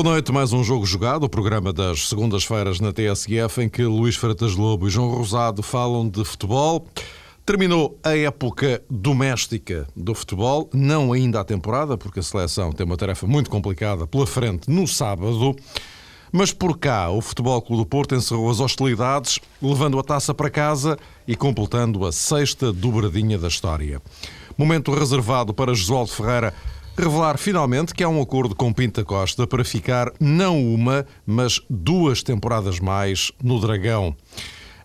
Boa noite, mais um jogo jogado, o programa das segundas-feiras na TSF, em que Luís Freitas Lobo e João Rosado falam de futebol. Terminou a época doméstica do futebol, não ainda a temporada, porque a seleção tem uma tarefa muito complicada pela frente no sábado. Mas por cá, o Futebol Clube do Porto encerrou as hostilidades, levando a taça para casa e completando a sexta dobradinha da história. Momento reservado para Josualdo Ferreira revelar finalmente que há um acordo com Pinta Costa para ficar não uma, mas duas temporadas mais no Dragão.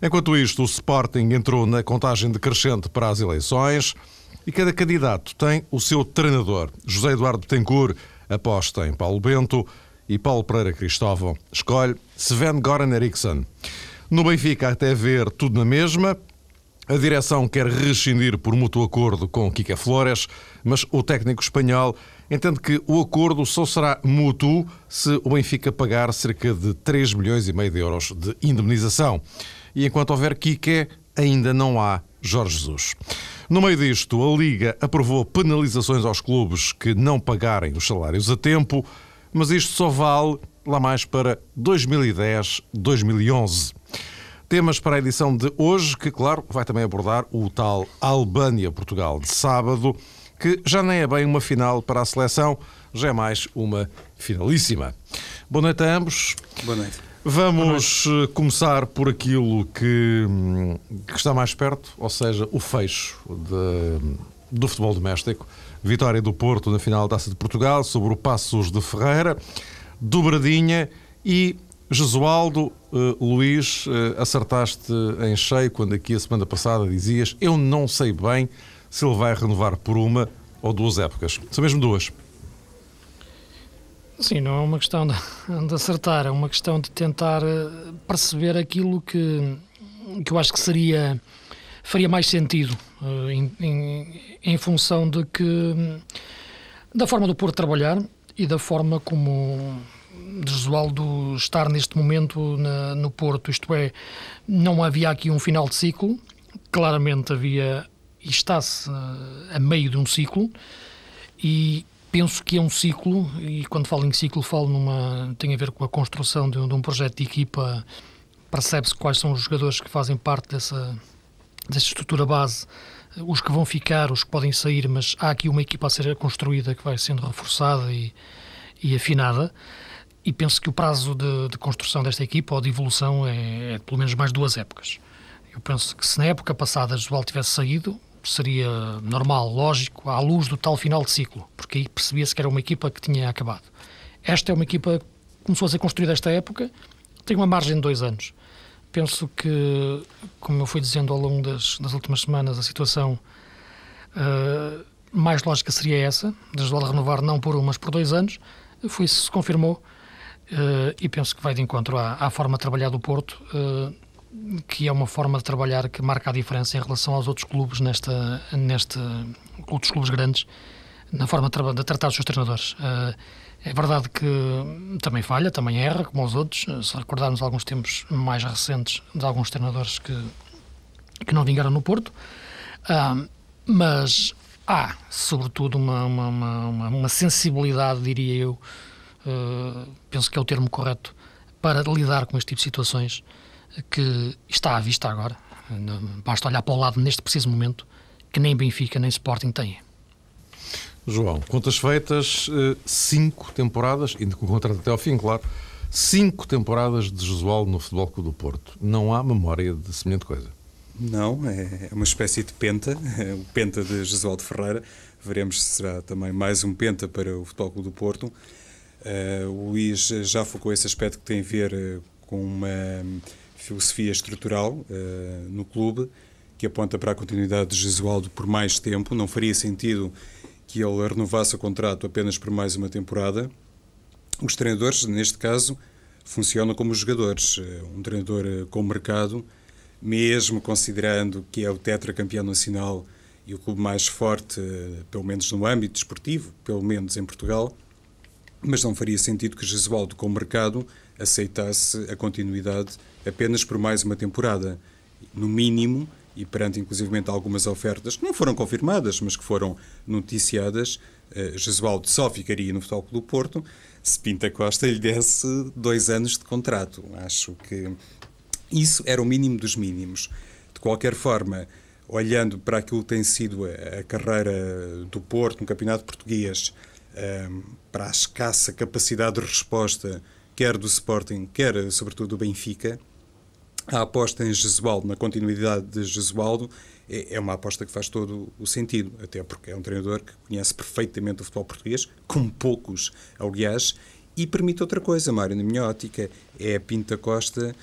Enquanto isto, o Sporting entrou na contagem decrescente para as eleições e cada candidato tem o seu treinador. José Eduardo Tencourt aposta em Paulo Bento e Paulo Pereira Cristóvão escolhe Sven Goran Eriksson. No Benfica, até ver tudo na mesma, a direção quer rescindir por mútuo acordo com Kika Flores, mas o técnico espanhol entende que o acordo só será mútuo se o Benfica pagar cerca de 3 milhões e meio de euros de indemnização. E enquanto houver Kike, ainda não há Jorge Jesus. No meio disto, a Liga aprovou penalizações aos clubes que não pagarem os salários a tempo, mas isto só vale lá mais para 2010-2011. Temas para a edição de hoje, que, claro, vai também abordar o tal Albânia-Portugal de sábado, que já nem é bem uma final para a seleção, já é mais uma finalíssima. Boa noite a ambos. Boa noite. Vamos Boa noite. Eh, começar por aquilo que, hum, que, está mais perto, ou seja, o fecho de, do futebol doméstico. Vitória do Porto na final da Taça de Portugal sobre o Passos de Ferreira, dobradinha e Jesualdo, uh, Luís, uh, acertaste em cheio quando aqui a semana passada dizias eu não sei bem se ele vai renovar por uma ou duas épocas. São mesmo duas. Sim, não é uma questão de, de acertar, é uma questão de tentar eh, perceber aquilo que, que eu acho que seria faria mais sentido uh, em, em, em, função de que da forma do Porto trabalhar e da forma como de Josualdo estar neste momento na, no Porto, isto é, não havia aqui um final de ciclo, claramente havia e está-se eh, a meio de um ciclo. E penso que é um ciclo e quando falo em ciclo falo numa tem a ver com a construção de, de um projeto de equipa. Percebe-se quais são os jogadores que fazem parte dessa dessa estrutura base os que vão ficar, os que podem sair, mas há aqui uma equipa a ser construída que vai sendo reforçada e, e afinada e penso que o prazo de, de, construção desta equipa ou de evolução é, é, pelo menos mais duas épocas. Eu penso que se na época passada Josual tivesse saído, seria normal, lógico, à luz do tal final de ciclo, porque aí percebia-se que era uma equipa que tinha acabado. Esta é uma equipa que começou a ser construída esta época, tem uma margem de dois anos. Penso que, como eu fui dizendo ao longo das, das últimas semanas, a situação uh, mais lógica seria essa, de Josual renovar não por um, mas por dois anos. Foi isso se confirmou e penso que vai de encontro à, à forma de trabalhar do Porto, uh, que é uma forma de trabalhar que marca a diferença em relação aos outros clubes, nesta, neste, outros clubes grandes, na forma de, de tratar os seus treinadores. Uh, é verdade que também falha, também erra, como os outros. Se recordarmos alguns tempos mais recentes de alguns treinadores que, que não vingaram no Porto, mas há, sobretudo, uma, uma, uma, uma sensibilidade, diria eu, uh, penso que é o termo correto, para lidar com este tipo de situações que está à vista agora. Basta olhar para o lado neste preciso momento que nem Benfica nem Sporting têm. João, contas feitas, eh, cinco temporadas, indo com o contrato até ao fim, claro, cinco temporadas de Josual no Futebol Clube do Porto. Não há memória de semelhante coisa. Não, é, é uma espécie de penta, o penta de Josualdo Ferreira. Veremos se será também mais um penta para o Futebol Clube do Porto. Uh, o Luís já focou esse aspecto que tem a ver uh, com uma filosofia estrutural uh, no clube que aponta para a continuidade de Jesualdo por mais tempo. Não faria sentido que ele renovasse o contrato apenas por mais uma temporada. Os treinadores, neste caso, funcionam como jogadores. Um treinador com mercado, mesmo considerando que é o tetracampeão nacional e o clube mais forte, pelo menos no âmbito desportivo, pelo menos em Portugal, mas não faria sentido que Jesualdo, com o mercado, aceitasse a continuidade apenas por mais uma temporada. No mínimo, e perante inclusivamente algumas ofertas que não foram confirmadas, mas que foram noticiadas, uh, Jesualdo só ficaria no Futebol Clube do Porto se Pinta Costa lhe desse dois anos de contrato. Acho que isso era o mínimo dos mínimos. De qualquer forma, olhando para aquilo que tem sido a, carreira do Porto no Campeonato Português, para a escassa capacidade de resposta, quer do Sporting, quer, sobretudo, do Benfica, a aposta em Jesualdo, na continuidade de Jesualdo, é, é uma aposta que faz todo o sentido, até porque é um treinador que conhece perfeitamente o futebol português, como poucos, aliás, e permite outra coisa, Mário, na minha ótica, é a Pinta Costa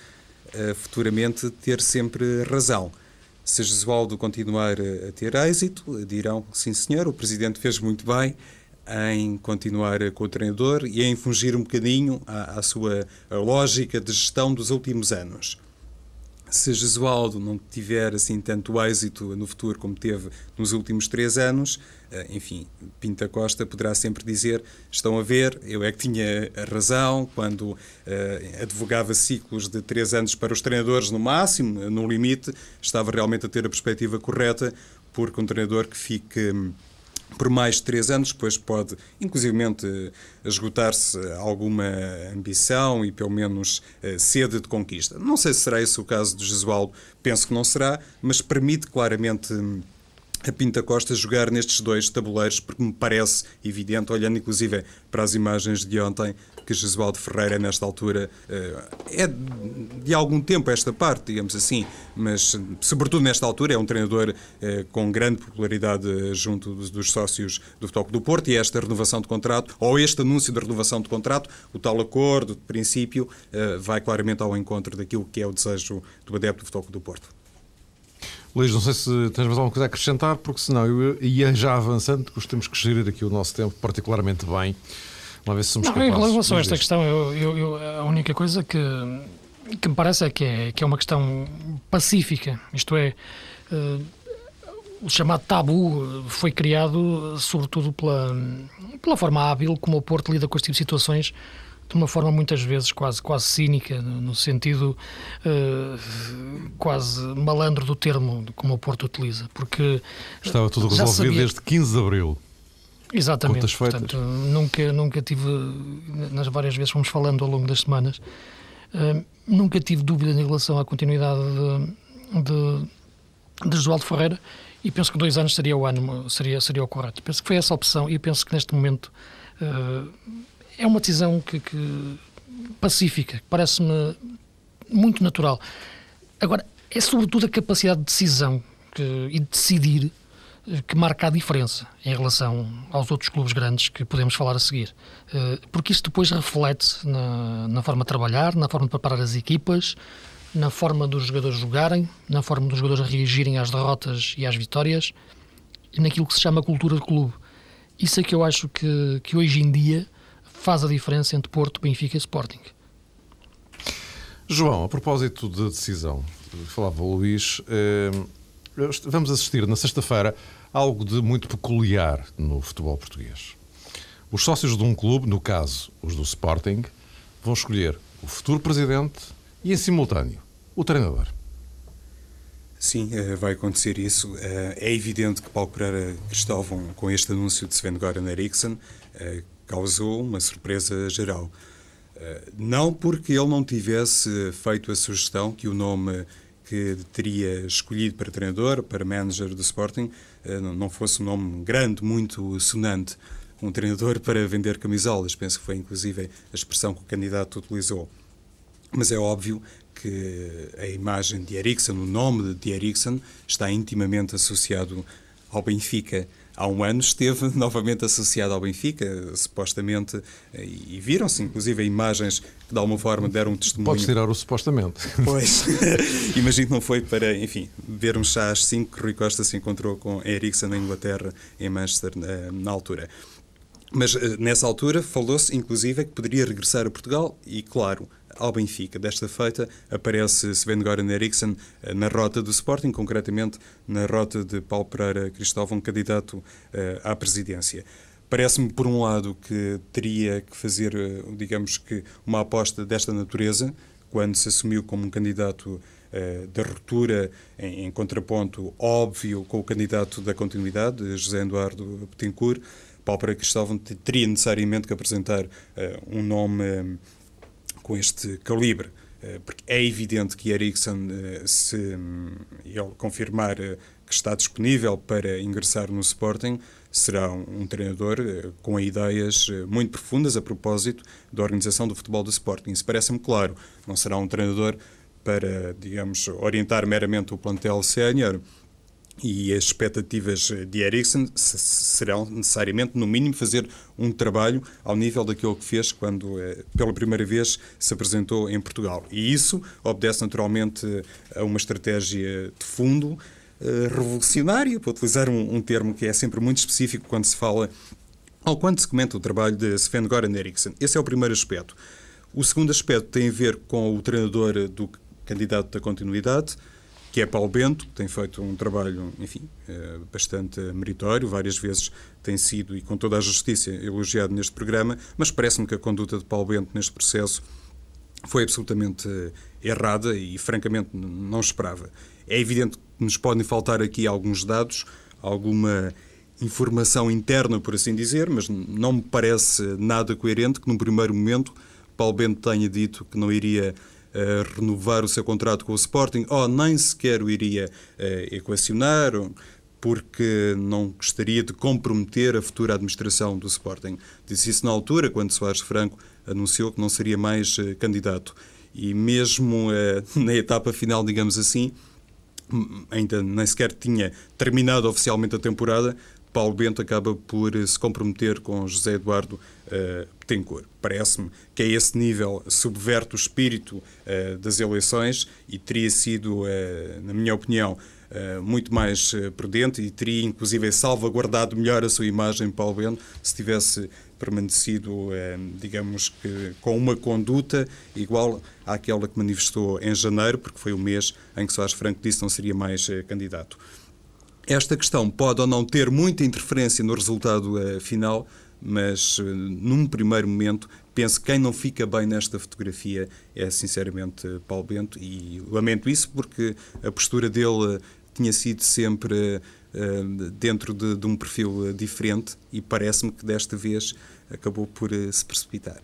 uh, futuramente ter sempre razão. Se Jesualdo continuar a ter êxito, dirão, sim senhor, o Presidente fez muito bem em continuar com o treinador e em fugir um bocadinho à, à sua lógica de gestão dos últimos anos. Se Jesualdo não tiver assim tanto êxito no futuro como teve nos últimos três anos, eh, enfim, Pinta Costa poderá sempre dizer: estão a ver, eu é que tinha razão quando uh, advogava ciclos de três anos para os treinadores no máximo, no limite, estava realmente a ter a perspectiva correta, porque um treinador que fique por mais três anos, depois pode, inclusivamente, esgotar-se alguma ambição e, pelo menos, eh, sede de conquista. Não sei se será esse o caso de Jesualdo, penso que não será, mas permite claramente hum, a Pinta Costa jogar nestes dois tabuleiros, porque me parece evidente, olhando inclusive para as imagens de ontem, que Jesualdo Ferreira, nesta altura, eh, é de algum tempo esta parte, digamos assim, mas sobretudo nesta altura é um treinador eh, com grande popularidade junto dos sócios do Futebol do Porto e esta renovação de contrato, ou este anúncio de renovação de contrato, o tal acordo de princípio, eh, vai claramente ao encontro daquilo que é o desejo do adepto do Futebol do Porto. Luís, não sei se tens mais alguma coisa a acrescentar, porque senão eu ia já avançando, porque temos que gerir aqui o nosso tempo particularmente bem. Uma vez se somos não, capazes. Em relação a esta questão, eu, eu, eu, a única coisa que, que me parece é que, é que é uma questão pacífica, isto é. Uh, o chamado tabu foi criado sobretudo pela, pela forma hábil como o Porto lida com este tipo de situações de uma forma muitas vezes quase, quase cínica, no sentido uh, quase malandro do termo, como o Porto utiliza. Porque Estava tudo resolvido sabia... desde 15 de abril. Exatamente. Portanto, nunca, nunca tive, nas várias vezes fomos falando ao longo das semanas, uh, nunca tive dúvida em relação à continuidade de, de, de Josualdo Ferreira e penso que dois anos seria o ano, seria, seria o correto. Penso que foi essa opção e penso que neste momento uh, é uma decisão que, que pacífica, parece-me muito natural. Agora, é sobretudo a capacidade de decisão que, e de decidir eh, que marca a diferença em relação aos outros clubes grandes que podemos falar a seguir. Eh, porque isso depois reflete na, na forma de trabalhar, na forma de preparar as equipas, na forma dos jogadores jogarem, na forma dos jogadores reagirem às derrotas e às vitórias e naquilo que se chama cultura de clube. Isso é que eu acho que, que hoje em dia faz a diferença entre Porto, Benfica e Sporting. João, a propósito da de decisão, falava o Luís, eh, vamos assistir na sexta-feira algo de muito peculiar no futebol português. Os sócios de um clube, no caso os do Sporting, vão escolher o futuro presidente e, em simultâneo, o treinador. Sim, eh, vai acontecer isso. Eh, é evidente que Paulo Pereira Cristóvão, com este anúncio de Sven Goran Eriksson, causou uma surpresa geral. Eh, não porque ele não tivesse feito a sugestão que o nome que teria escolhido para treinador, para manager do Sporting, eh, não fosse um nome grande, muito sonante. Um treinador para vender camisolas, penso que foi inclusive a expressão que o candidato utilizou. Mas é óbvio que a imagem de Eriksson, o nome de Eriksson, está intimamente associado ao Benfica há um ano esteve novamente associado ao Benfica, supostamente, e viram-se inclusive imagens que de alguma forma deram um testemunho. Podes tirar o supostamente. Pois, imagino que não foi para, enfim, vermos já às 5 que Rui Costa se encontrou com Ericsson na Inglaterra, em Manchester, na altura. Mas eh, nessa altura falou-se, inclusive, que poderia regressar a Portugal e, claro, ao Benfica. Desta feita aparece Sven Goran Eriksson eh, na rota do Sporting, concretamente na rota de Paulo Pereira Cristóvão, candidato uh, à presidência. Parece-me, por um lado, que teria que fazer, uh, digamos que, uma aposta desta natureza, quando se assumiu como um candidato uh, da ruptura, em, em, contraponto óbvio com o candidato da continuidade, José Eduardo Betancourt, Paulo Pereira Cristóvão teria necessariamente que apresentar uh, um nome com este calibre. Uh, porque é evidente que Ericsson, uh, se um, ele confirmar que está disponível para ingressar no Sporting, será um treinador com ideias muito profundas a propósito da organização do futebol do Sporting. Isso parece-me claro. Não será um treinador para, digamos, orientar meramente o plantel sénior, e as expectativas de Ericsson serão necessariamente, no mínimo, fazer um trabalho ao nível daquilo que fez quando, eh, pela primeira vez, se apresentou em Portugal. E isso obedece naturalmente a uma estratégia de fundo eh, revolucionária, para utilizar um, um termo que é sempre muito específico quando se fala ou quando se comenta o trabalho de Sven Goran Eriksson. Esse é o primeiro aspecto. O segundo aspecto tem a ver com o treinador do candidato da continuidade, que é Paulo Bento, que tem feito um trabalho, enfim, eh, bastante meritório, várias vezes tem sido, e com toda a justiça, elogiado neste programa, mas parece-me que a conduta de Paulo Bento neste processo foi absolutamente eh, errada e, francamente, não esperava. É evidente que nos podem faltar aqui alguns dados, alguma informação interna, por assim dizer, mas não me parece nada coerente que, num primeiro momento, Paulo Bento tenha dito que não iria renovar o seu contrato com o Sporting, ou nem sequer o iria uh, equacionar, porque não gostaria de comprometer a futura administração do Sporting. Disse isso na altura, quando Soares Franco anunciou que não seria mais uh, candidato. E mesmo uh, na etapa final, digamos assim, ainda nem sequer tinha terminado oficialmente a temporada, Paulo Bento acaba por se comprometer com José Eduardo uh. Parece-me que a esse nível subverte o espírito uh, das eleições e teria sido, uh, na minha opinião, uh, muito mais prudente e teria inclusive salvaguardado melhor a sua imagem, Paulo Bento, se tivesse permanecido, digamos que, com uma conduta igual àquela que manifestou em janeiro, porque foi o mês em que Soares Franco disse que não seria mais candidato. Esta questão pode ou não ter muita interferência no resultado final, mas eh, num primeiro momento penso que quem não fica bem nesta fotografia é sinceramente Paulo Bento e lamento isso porque a postura dele tinha sido sempre uh, dentro de, de, um perfil diferente e parece-me que desta vez acabou por uh, se precipitar.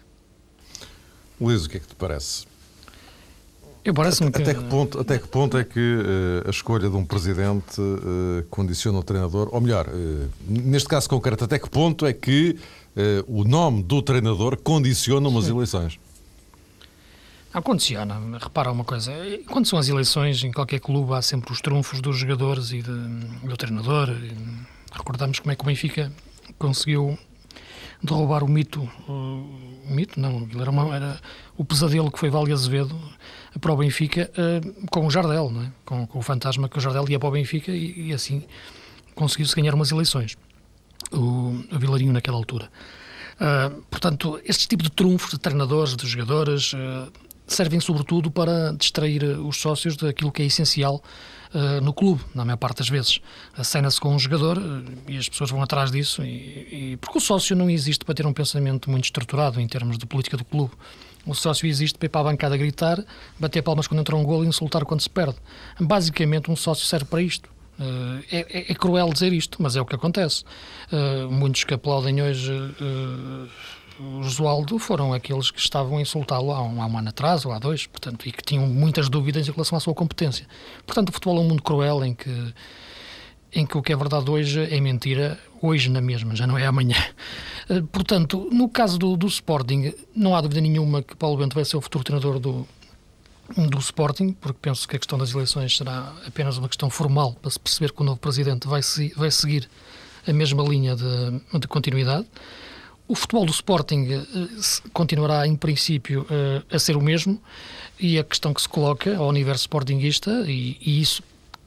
Luís, o que é que te parece? Eu parece-me que... Até que ponto, até que ponto é que uh, a escolha de um presidente uh, condiciona o treinador? Ou melhor, uh, neste caso concreto, até que ponto é que o nome do treinador condiciona umas Sim. eleições? Não, condiciona. Repara uma coisa. Quando são as eleições, em qualquer clube há sempre os trunfos dos jogadores e de, do treinador. Recordamos como é que o Benfica conseguiu derrubar o mito. O mito, não, era, uma, era o pesadelo que foi Vale Azevedo para o Benfica uh, com o Jardel, não é? com, com, o fantasma que o Jardel ia para o Benfica e, e assim conseguiu-se ganhar umas eleições. O, o Vilarinho naquela altura. Uh, portanto, este tipo de trunfos de treinadores, de jogadores, uh, servem sobretudo para distrair os sócios daquilo que é essencial uh, no clube, na maior parte das vezes. Acena-se com um jogador e as pessoas vão atrás disso, e, e, porque o sócio não existe para ter um pensamento muito estruturado em termos de política do clube. O sócio existe para ir para a bancada gritar, bater palmas quando entra um gol e insultar quando se perde. Basicamente, um sócio serve para isto. Uh, é, é, cruel dizer isto, mas é o que acontece. Uh, muitos que aplaudem hoje uh, o Josualdo foram aqueles que estavam a insultá-lo há, um, há um ano atrás ou há dois, portanto, e que tinham muitas dúvidas em relação à sua competência. Portanto, o futebol é um mundo cruel em que em que o que é verdade hoje é mentira, hoje na mesma, já não é amanhã. Eh, portanto, no caso do, do Sporting, não há dúvida nenhuma que Paulo Bento vai ser o futuro treinador do, do Sporting, porque penso que a questão das eleições será apenas uma questão formal para se perceber que o novo presidente vai, se, vai seguir a mesma linha de, de continuidade. O futebol do Sporting eh, continuará, em princípio, eh, a ser o mesmo, e a questão que se coloca ao universo sportinguista, e, e isso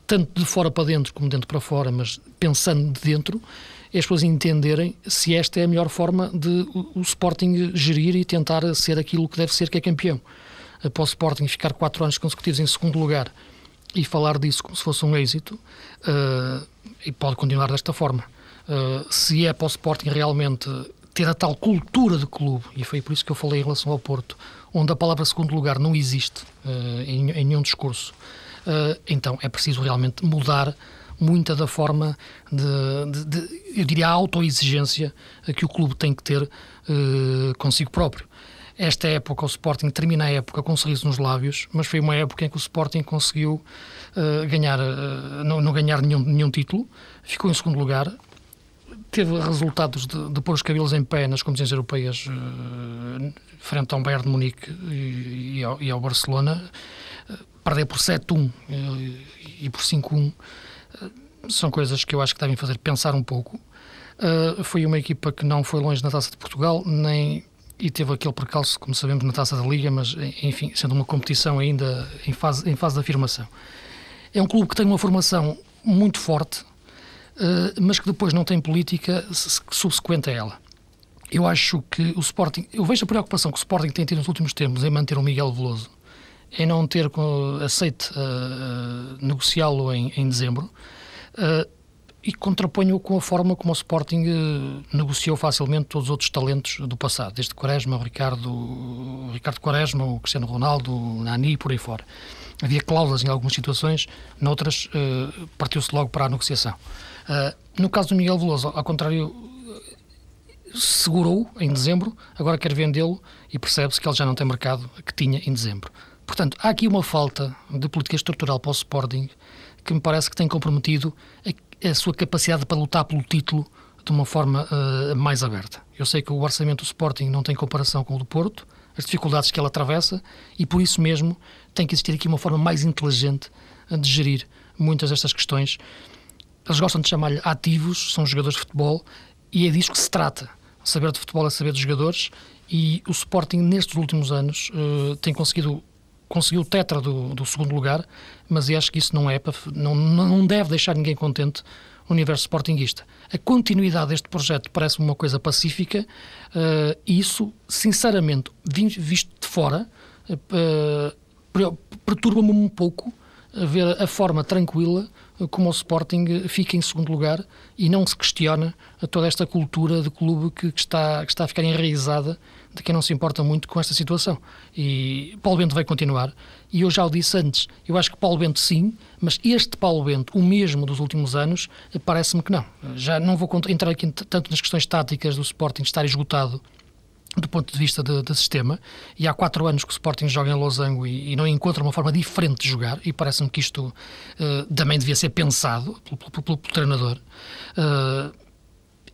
tanto de fora para dentro como de dentro para fora, mas pensando de dentro, é as pessoas entenderem se esta é a melhor forma de o, Sporting gerir e tentar ser aquilo que deve ser, que é campeão. Após o Sporting ficar quatro anos consecutivos em segundo lugar e falar disso como se fosse um êxito, uh, e pode continuar desta forma. Uh, se é para o Sporting realmente ter a tal cultura de clube, e foi por isso que eu falei em relação ao Porto, onde a palavra segundo lugar não existe uh, em, em nenhum discurso, uh, então é preciso realmente mudar muita da forma de, de, de eu diria, a autoexigência que o clube tem que ter uh, consigo próprio. Esta época, o Sporting termina a época com um sorriso nos lábios, mas foi uma época em que o Sporting conseguiu uh, ganhar, uh, não, não, ganhar nenhum, nenhum título, ficou em segundo lugar, teve resultados de, de pôr os cabelos em pé nas competições europeias uh, frente ao Bayern de Munique e, e, ao, e ao, Barcelona, perder por 7-1 e por 5-1 são coisas que eu acho que devem fazer pensar um pouco. foi uma equipa que não foi longe na Taça de Portugal, nem e teve aquele percalço, como sabemos, na Taça da Liga, mas, enfim, sendo uma competição ainda em fase, em fase de afirmação. É um clube que tem uma formação muito forte, uh, mas que depois não tem política subsequente a ela. Eu acho que o Sporting, eu vejo a preocupação que o Sporting tem tido nos últimos tempos em manter o Miguel Veloso, em não ter aceite uh, negociá-lo em, em dezembro. Uh, e contraponho com a forma como o Sporting eh, negociou facilmente todos os outros talentos do passado, desde Quaresma, o Ricardo, o Ricardo Quaresma, o Cristiano Ronaldo, o Nani e por aí fora. Havia cláusulas em algumas situações, noutras eh, partiu-se logo para a negociação. Uh, no caso do Miguel Veloso, ao contrário, segurou em dezembro, agora quer vendê-lo e percebe-se que ele já não tem mercado que tinha em dezembro. Portanto, há aqui uma falta de política estrutural para o Sporting que me parece que tem comprometido a sua capacidade para lutar pelo título de uma forma uh, mais aberta. Eu sei que o orçamento do Sporting não tem comparação com o do Porto, as dificuldades que ele atravessa, e por isso mesmo tem que existir aqui uma forma mais inteligente de gerir muitas destas questões. Eles gostam de chamar-lhe ativos, são jogadores de futebol, e é disso que se trata. Saber de futebol é saber dos jogadores, e o Sporting, nestes últimos anos, uh, tem conseguido conseguiu o tetra do, do, segundo lugar, mas eu acho que isso não é não, não deve deixar ninguém contente o universo sportinguista. A continuidade deste projeto parece-me uma coisa pacífica uh, e isso, sinceramente, visto de fora, uh, perturba-me um pouco ver a forma tranquila como o Sporting fica em segundo lugar e não se questiona toda esta cultura de clube que, que, está, que está a ficar enraizada de quem não se importa muito com esta situação. E Paulo Bento vai continuar. E eu já o disse antes, eu acho que Paulo Bento sim, mas este Paulo Bento, o mesmo dos últimos anos, parece-me que não. Já não vou entrar aqui tanto nas questões táticas do Sporting estar esgotado do ponto de vista de, sistema, e há quatro anos que o Sporting joga em Losango e, e não encontra uma forma diferente de jogar, e parece-me que isto uh, também devia ser pensado pelo, pelo, pelo, pelo treinador. Uh,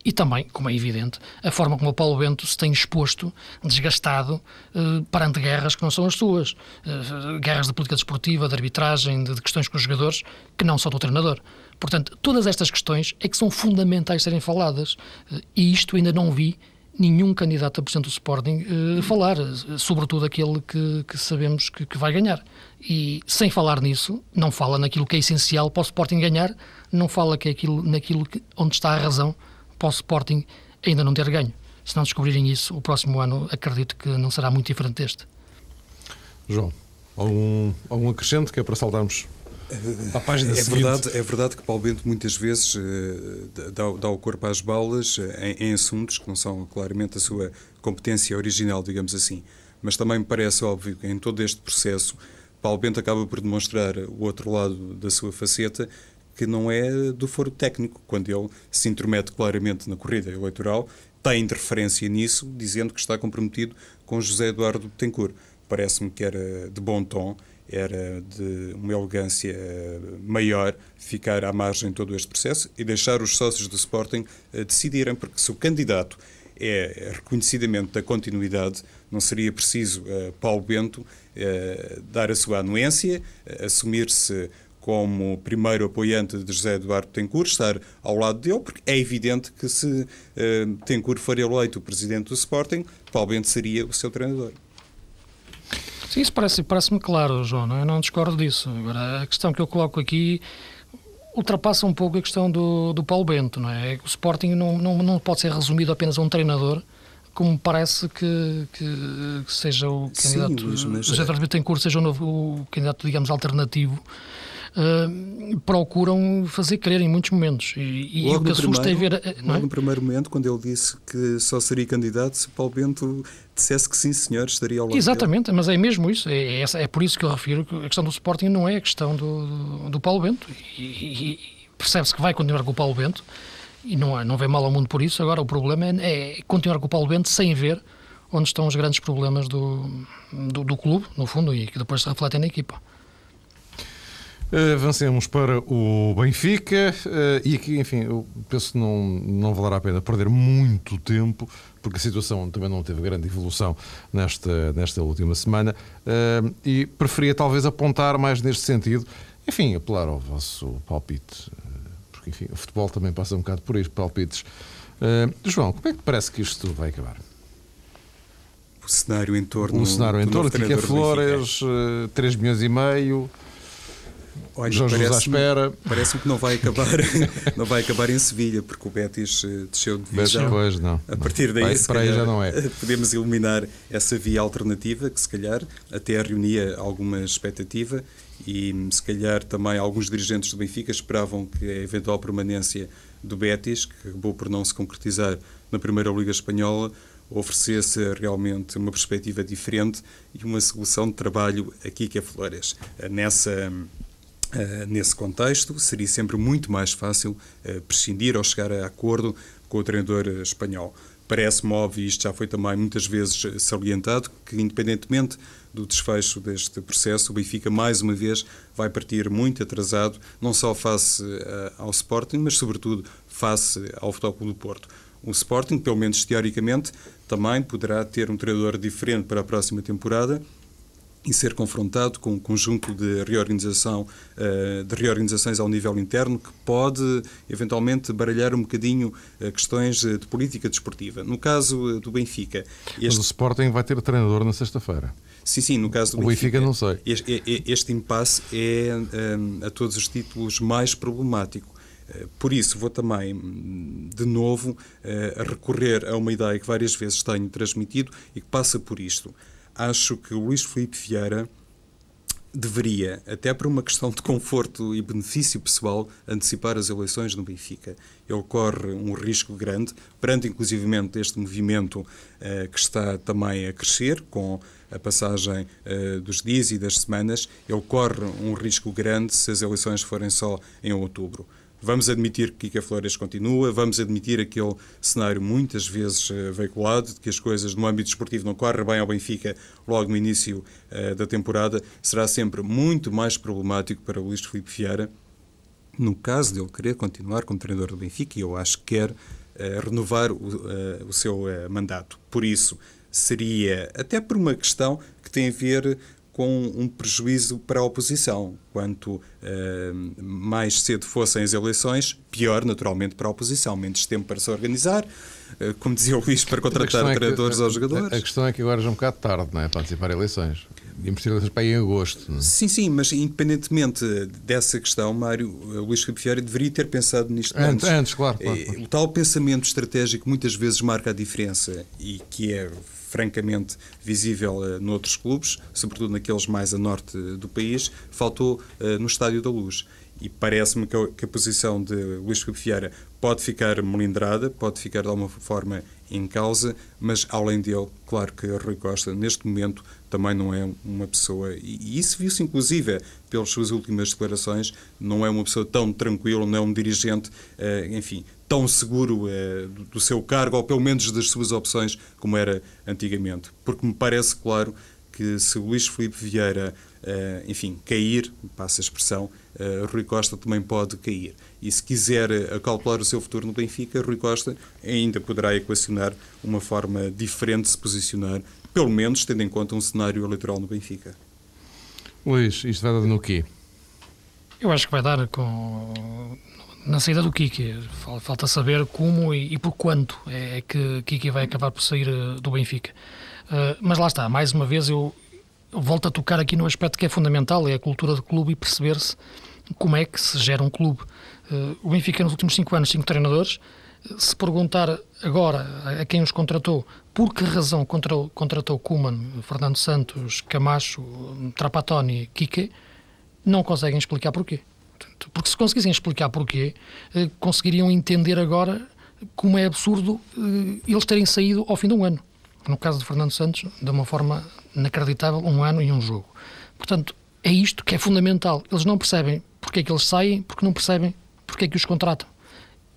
e também, como é evidente, a forma como o Paulo Bento se tem exposto, desgastado, uh, perante guerras que não são as suas. Uh, guerras de política desportiva, de arbitragem, de, de, questões com os jogadores, que não são do treinador. Portanto, todas estas questões é que são fundamentais serem faladas. Uh, e isto ainda não vi nenhum candidato a presidente do Sporting falar, sobretudo aquele que, que sabemos que, que vai ganhar. E sem falar nisso, não fala naquilo que é essencial para o Sporting ganhar, não fala que é aquilo, naquilo que, onde está a razão para o Sporting ainda não ter ganho. Se não descobrirem isso, o próximo ano acredito que não será muito diferente deste. João, algum, algum acrescente que é para saltarmos à página é verdade, é verdade que Paulo Bento muitas vezes uh, dá, dá, o corpo às balas uh, em, em, assuntos que não são claramente a sua competência original, digamos assim. Mas também me parece óbvio que em todo este processo Paulo Bento acaba por demonstrar o outro lado da sua faceta, que não é do foro técnico, quando ele se intromete claramente na corrida eleitoral, tem interferência nisso, dizendo que está comprometido com José Eduardo Betancourt. Parece-me que era de bom tom, era de uma elegância maior ficar à margem de todo este processo e deixar os sócios do Sporting eh, decidirem, porque se o candidato é reconhecidamente da continuidade, não seria preciso uh, Paulo Bento uh, dar a sua anuência, assumir-se como primeiro apoiante de José Eduardo Tencourt, estar ao lado dele, porque é evidente que se uh, Tencourt for eleito o presidente do Sporting, Paulo Bento seria o seu treinador. Sim, isso parece-me parece claro, João, não? eu não discordo disso. Agora, a questão que eu coloco aqui ultrapassa um pouco a questão do, do Paulo Bento, não é? O Sporting não, não, não pode ser resumido apenas a um treinador, como parece que, que, seja o candidato, Sim, mas, José Eduardo Betancourt seja o, novo, o candidato, digamos, alternativo uh, procuram fazer crer em muitos momentos. E, e o que assusta primeiro, é ver. Não é? no primeiro momento, quando ele disse que só seria candidato se Paulo Bento dissesse que sim, senhor, estaria ao lado. Exatamente, dele. mas é mesmo isso. É, é, é, por isso que eu refiro que a questão do Sporting não é a questão do, do, do Paulo Bento. E, e, percebe-se que vai continuar com o Paulo Bento e não, não vem mal ao mundo por isso. Agora, o problema é, é continuar com o Paulo Bento sem ver onde estão os grandes problemas do, do, do clube, no fundo, e que depois se refletem na equipa. Avancemos para o Benfica eh, e aqui, enfim, eu penso que não, não valerá a pena perder muito tempo, porque a situação também não teve grande evolução nesta, nesta última semana eh, e preferia talvez apontar mais neste sentido, enfim, apelar ao vosso palpite, eh, porque enfim, o futebol também passa um bocado por isso, palpites. João, como é que parece que isto vai acabar? O cenário em torno. O cenário em torno, Kika Flores, 3 milhões e meio. Olha, Jorge parece à espera. Parece-me que não vai acabar, não vai acabar em Sevilha, porque o Betis eh, desceu de divisão. Pois, não. A partir daí, para, para aí já não é. podemos eliminar essa via alternativa, que se calhar até reunia alguma expectativa e se calhar também alguns dirigentes do Benfica esperavam que a eventual permanência do Betis, que acabou por não se concretizar na Primeira Liga Espanhola, oferecesse realmente uma perspectiva diferente e uma solução de trabalho aqui que é Flores. Nessa Uh, nesse contexto, seria sempre muito mais fácil uh, prescindir ou chegar a acordo com o treinador espanhol. Parece-me óbvio, isto já foi também muitas vezes salientado, que independentemente do desfecho deste processo, o Benfica mais uma vez vai partir muito atrasado, não só face uh, ao Sporting, mas sobretudo face ao Futebol do Porto. O Sporting, pelo menos teoricamente, também poderá ter um treinador diferente para a próxima temporada, e ser confrontado com um conjunto de reorganização eh, de reorganizações ao nível interno que pode eventualmente baralhar um bocadinho eh, questões de política desportiva. No caso eh, do Benfica, este... Mas o Sporting vai ter treinador na sexta-feira. Sim, sim, no caso do Benfica, Benfica não sei. Este, este impasse é a todos os títulos mais problemático. Por isso, vou também, de novo, recorrer a uma ideia que várias vezes tenho transmitido e que passa por isto acho que o Luís Filipe Vieira deveria, até por uma questão de conforto e benefício pessoal, antecipar as eleições no Benfica. Ele corre um risco grande, perante inclusivamente este movimento uh, que está também a crescer, com a passagem uh, dos dias e das semanas, ele corre um risco grande se as eleições forem só em outubro. Vamos admitir que Kika Flores continua, vamos admitir aquele cenário muitas vezes uh, veiculado, de que as coisas no âmbito esportivo não correm bem ao Benfica logo no início uh, da temporada, será sempre muito mais problemático para o Luís Filipe Vieira, no caso de ele querer continuar como treinador do Benfica, e eu acho que quer uh, renovar o, o seu mandato. Por isso, seria, até por uma questão que tem a ver com um prejuízo para a oposição. Quanto uh, mais cedo fossem as eleições, pior, naturalmente, para a oposição. Menos tempo para se organizar, uh, como dizia o Luís, para contratar é treinadores aos jogadores. A, a, questão é que agora já é um bocado tarde não é, para antecipar eleições. Íamos ter eleições para ir em agosto. Não? É? Sim, sim, mas independentemente dessa questão, Mário, o Luís Filipe Vieira deveria ter pensado nisto antes. Antes, claro, claro. O tal pensamento estratégico muitas vezes marca a diferença e que é francamente visível uh, noutros clubes, sobretudo naqueles mais a norte do país, faltou uh, no Estádio da Luz. E parece-me que, que, a posição de Luís Filipe Vieira pode ficar melindrada, pode ficar de alguma forma em causa, mas além dele, claro que Rui Costa, neste momento, também não é uma pessoa, e isso viu-se inclusive pelas suas últimas declarações, não é uma pessoa tão tranquila, não é um dirigente, uh, enfim, tão seguro uh, do seu cargo, ou pelo menos das suas opções, como era antigamente. Porque me parece claro que se Luís Filipe Vieira, uh, enfim, cair, passa a expressão, uh, Rui Costa também pode cair. E se quiser calcular o seu futuro no Benfica, Rui Costa ainda poderá equacionar uma forma diferente de se posicionar, pelo menos tendo em conta um cenário eleitoral no Benfica. Luís, isto vai dar no quê? Eu acho que vai dar com na saída do Kiki. Falta saber como e, e por quanto é que Kiki vai acabar por sair eh, do Benfica. Uh, mas lá está, mais uma vez eu volto a tocar aqui no aspecto que é fundamental, é a cultura do clube e perceber-se como é que se gera um clube. Uh, o Benfica nos últimos cinco anos, cinco treinadores, se perguntar agora a quem os contratou por que razão contratou, contratou Kuman, Fernando Santos, Camacho, Trapattoni, Kike, não conseguem explicar porquê. Porque se conseguissem explicar porquê, eh, conseguiriam entender agora como é absurdo eh, eles terem saído ao fim de um ano. No caso de Fernando Santos, de uma forma inacreditável, um ano e um jogo. Portanto, é isto que é fundamental. Eles não percebem porque é que eles saem, porque não percebem porque é que os contratam.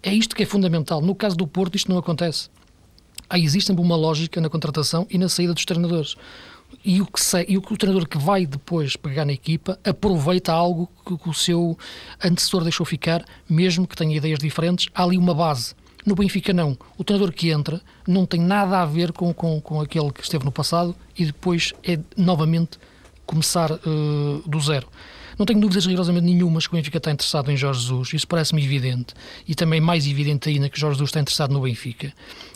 É isto que é fundamental. No caso do Porto, isto não acontece. Há, existe uma lógica na contratação e na saída dos treinadores. E o, que e o o treinador que vai depois pegar na equipa aproveita algo que, que o seu antecessor deixou ficar, mesmo que tenha ideias diferentes, há ali uma base. No Benfica, não. O treinador que entra não tem nada a ver com, com, com aquele que esteve no passado e depois é novamente começar uh, do zero. Não tenho dúvidas rigorosamente nenhumas que o Benfica está interessado em Jorge Jesus, isso parece-me evidente. E também mais evidente ainda que Jorge Jesus está interessado no Benfica.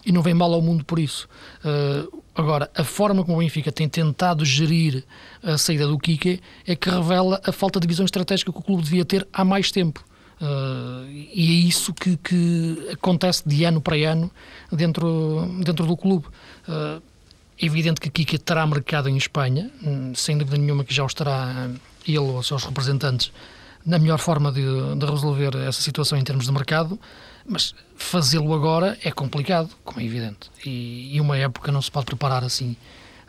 E não vem mal ao mundo por isso. Uh, agora, a forma como o Benfica tem tentado gerir a saída do Kike é que revela a falta de visão estratégica que o clube devia ter há mais tempo. Uh, e é isso que, que, acontece de ano para ano dentro, dentro do clube. Uh, é evidente que Kika terá mercado em Espanha, hum, sem dúvida nenhuma que já o estará ele ou os seus representantes na melhor forma de, de resolver essa situação em termos de mercado, mas fazê-lo agora é complicado, como é evidente. E, e, uma época não se pode preparar assim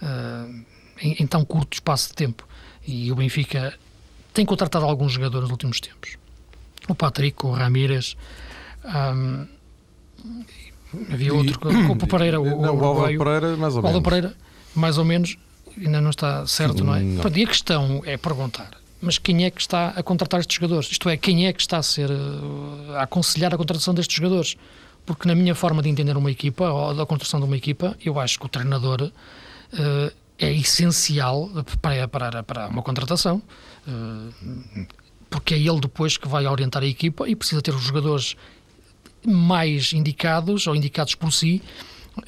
uh, em, em, tão curto espaço de tempo. E o Benfica tem contratado alguns jogadores nos últimos tempos. O Patrick, o Ramírez. Um, havia outro, e, o Pereira, o, não, o Álvaro Pereira, mais ou menos. Pereira, mais ou menos, ainda não está certo, não é? Não. E a questão é perguntar, mas quem é que está a contratar estes jogadores? Isto é, quem é que está a ser a aconselhar a contratação destes jogadores? Porque na minha forma de entender uma equipa, ou da construção de uma equipa, eu acho que o treinador uh, é essencial para, para, para uma contratação. Uh, porque é ele depois que vai orientar a equipa e precisa ter os jogadores mais indicados ou indicados por si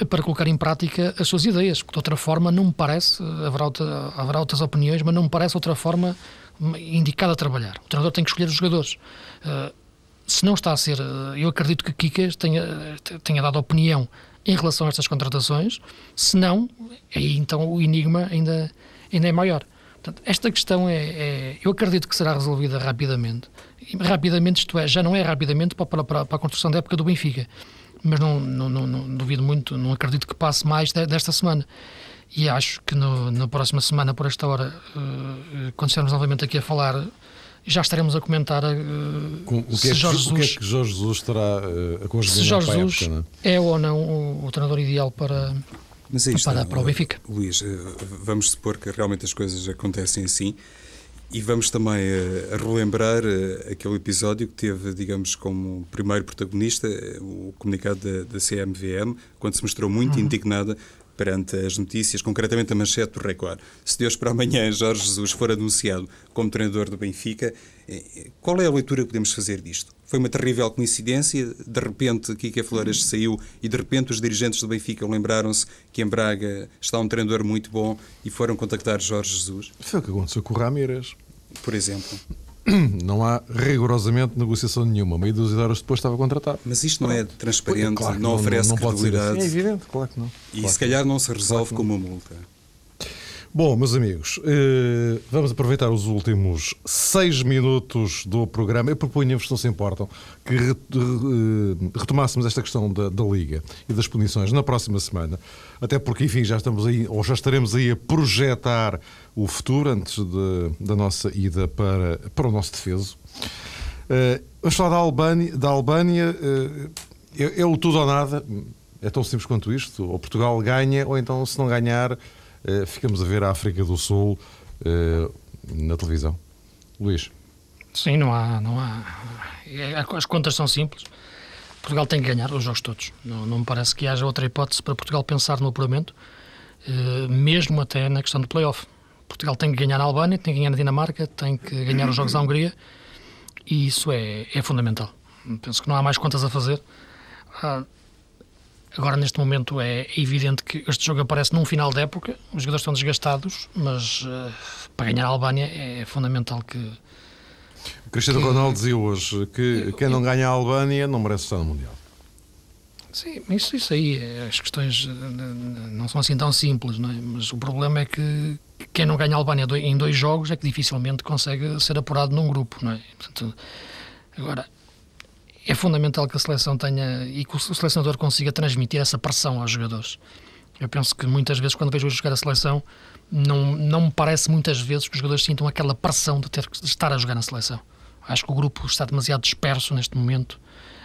para colocar em prática as suas ideias, porque de outra forma não me parece, haverá, outra, haverá outras opiniões, mas não me parece outra forma indicada a trabalhar. O treinador tem que escolher os jogadores. Uh, se não está a ser, uh, eu acredito que Kikas tenha, tenha dado opinião em relação a estas contratações, se não, aí então o enigma ainda, ainda é maior. Portanto, esta questão é, é, eu acredito que será resolvida rapidamente. Rapidamente, isto é, já não é rapidamente para, para, para a construção da época do Benfica mas não, não, não, não, duvido muito, não acredito que passe mais desta semana. E acho que no, na próxima semana, por esta hora, uh, quando estivermos novamente aqui a falar, já estaremos a comentar uh, Com, o, que se é que, Jorge Jesus, o que é que Jorge Jesus estará uh, a se Jorge Jesus época, é? é? ou não o, o treinador ideal para, Mas é para, para o Benfica. Luís, vamos supor que realmente as coisas acontecem assim. E vamos também uh, relembrar uh, aquele episódio que teve, digamos, como primeiro protagonista uh, o comunicado da, da, CMVM, quando se mostrou muito uhum. indignada perante as notícias, concretamente a manchete do Record. Se Deus para amanhã Jorge Jesus for anunciado como treinador do Benfica, qual é a leitura que podemos fazer disto? Foi uma terrível coincidência, de repente Kika Flores saiu e de repente os dirigentes do Benfica lembraram-se que em Braga está um treinador muito bom e foram contactar Jorge Jesus? Foi o que aconteceu com o Ramírez por exemplo. Não há rigorosamente negociação nenhuma. Meia dúzia de horas depois estava contratado. Mas isto não é transparente, claro não, não, oferece não, não credibilidade. Assim. É evidente, claro que não. E claro se calhar não se resolve claro com uma multa. Bom, meus amigos, eh, vamos aproveitar os últimos seis minutos do programa. Eu proponho-vos, se não se importam, que eh, retomássemos esta questão da, da, Liga e das punições na próxima semana. Até porque, enfim, já estamos aí, ou já estaremos aí a projetar o futuro antes de, da nossa ida para, para o nosso defeso. Uh, vamos falar da Albânia. Da Albânia é, é o tudo ou nada. É tão simples quanto isto. Ou Portugal ganha, ou então, se não ganhar eh, ficamos a ver a África do Sul eh, na televisão. Luís. Sim, não há, não há. É, as contas são simples. Portugal tem que ganhar os jogos todos. Não, não me parece que haja outra hipótese para Portugal pensar no apuramento, eh, mesmo até na questão do play-off. Portugal tem que ganhar na Albânia, tem que ganhar na Dinamarca, tem que ganhar os jogos da Hungria e isso é, é fundamental. Penso que não há mais contas a fazer. Agora, neste momento, é evidente que este jogo aparece num final de época, os jogadores estão desgastados, mas uh, para ganhar a Albânia é fundamental que. Cristiano que, Ronaldo dizia hoje que quem não ganha a Albânia não merece estar no Mundial. Sim, isso, isso aí, as questões eh, não são assim tão simples, não é? mas o problema é que quem não ganha a Albânia em dois jogos é que dificilmente consegue ser apurado num grupo. Não é? Portanto, agora, é fundamental que a seleção tenha e que o selecionador consiga transmitir essa pressão aos jogadores. Eu penso que muitas vezes, quando vejo jogar a seleção, não, não me parece muitas vezes que os jogadores sintam aquela pressão de ter estar a jogar na seleção. Acho que o grupo está demasiado disperso neste momento,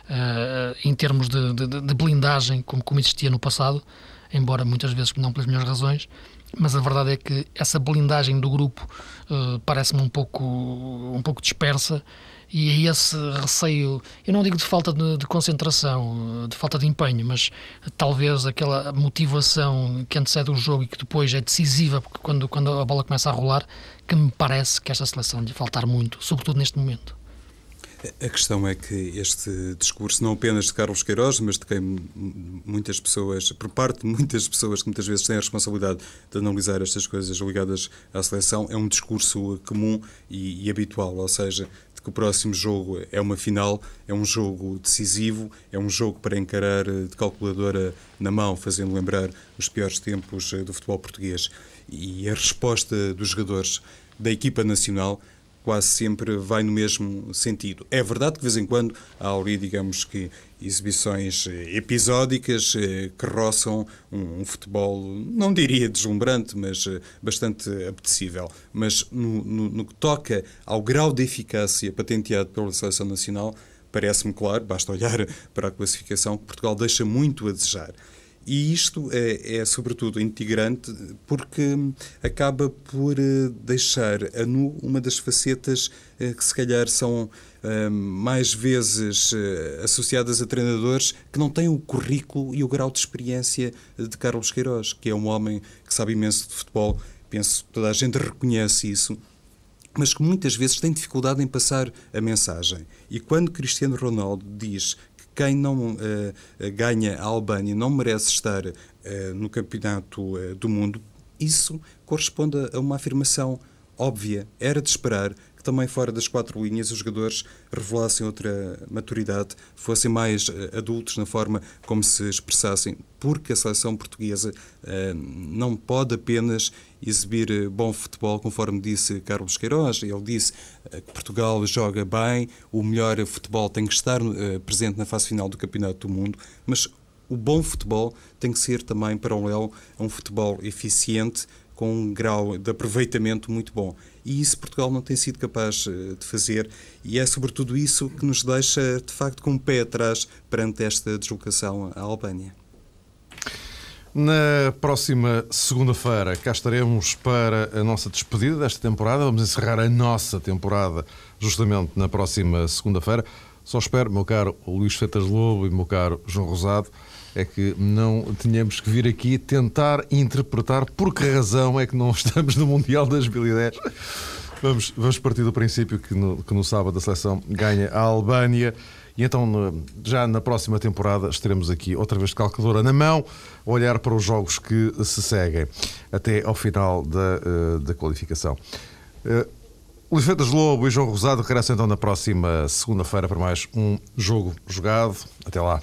uh, em termos de, de, de, blindagem, como, como existia no passado, embora muitas vezes não pelas melhores razões. Mas a verdade é que essa blindagem do grupo uh, parece-me um pouco, um pouco dispersa e é esse receio, eu não digo de falta de, de, concentração, de falta de empenho, mas talvez aquela motivação que antecede o jogo e que depois é decisiva quando, quando a bola começa a rolar, que me parece que esta seleção lhe faltar muito, sobretudo neste momento. A questão é que este discurso, não apenas de Carlos Queiroz, mas de quem muitas pessoas, por parte de muitas pessoas que muitas vezes têm a responsabilidade de analisar estas coisas ligadas à seleção, é um discurso comum e, e habitual, ou seja, que o próximo jogo é uma final, é um jogo decisivo, é um jogo para encarar de calculadora na mão, fazendo lembrar os piores tempos do futebol português. E a resposta dos jogadores da equipa nacional quase sempre vai no mesmo sentido. É verdade que de vez em quando há ali, digamos que, exibições eh, episódicas eh, que roçam um, um futebol, não diria deslumbrante, mas eh, bastante apetecível. Mas no, no, no que toca ao grau de eficácia patenteado pela Seleção Nacional, parece-me claro, basta olhar para a classificação, que Portugal deixa muito a desejar. E isto é, é, sobretudo, integrante porque acaba por eh, deixar a nu uma das facetas eh, que, se calhar, são eh, mais vezes associadas a treinadores que não têm o currículo e o grau de experiência de Carlos Queiroz, que é um homem que sabe imenso de futebol. Penso que toda a gente reconhece isso mas que muitas vezes tem dificuldade em passar a mensagem. E quando Cristiano Ronaldo diz quem não uh, ganha a Albânia não merece estar uh, no campeonato do mundo, isso corresponde a uma afirmação óbvia. Era de esperar que também fora das quatro linhas os jogadores revelassem outra maturidade, fossem mais uh, adultos na forma como se expressassem, porque a seleção portuguesa uh, não pode apenas exibir uh, bom futebol, conforme disse Carlos Queiroz. Ele disse que Portugal joga bem, o melhor futebol tem que estar presente na fase final do Campeonato do Mundo, mas o bom futebol tem que ser também paralelo a um futebol eficiente, com um grau de aproveitamento muito bom. E isso Portugal não tem sido capaz eh, de fazer, e é sobretudo isso que nos deixa, de facto, com o pé atrás perante esta deslocação à Albânia. Na próxima segunda-feira, cá estaremos para a nossa despedida desta temporada. Vamos encerrar a nossa temporada justamente na próxima segunda-feira. Só espero, meu caro Luís Fetas Lobo e meu caro João Rosado, é que não tínhamos que vir aqui tentar interpretar por que razão é que não estamos no Mundial 2010. Vamos, vamos partir do princípio que no, que no sábado a seleção ganha a Albânia. E então, já na próxima temporada, estaremos aqui outra vez de calculadora na mão, a olhar para os jogos que se seguem até ao final da, eh, da qualificação. Luís Freitas Lobo e João Rosado regressam então na próxima segunda-feira para mais um jogo jogado. Até lá.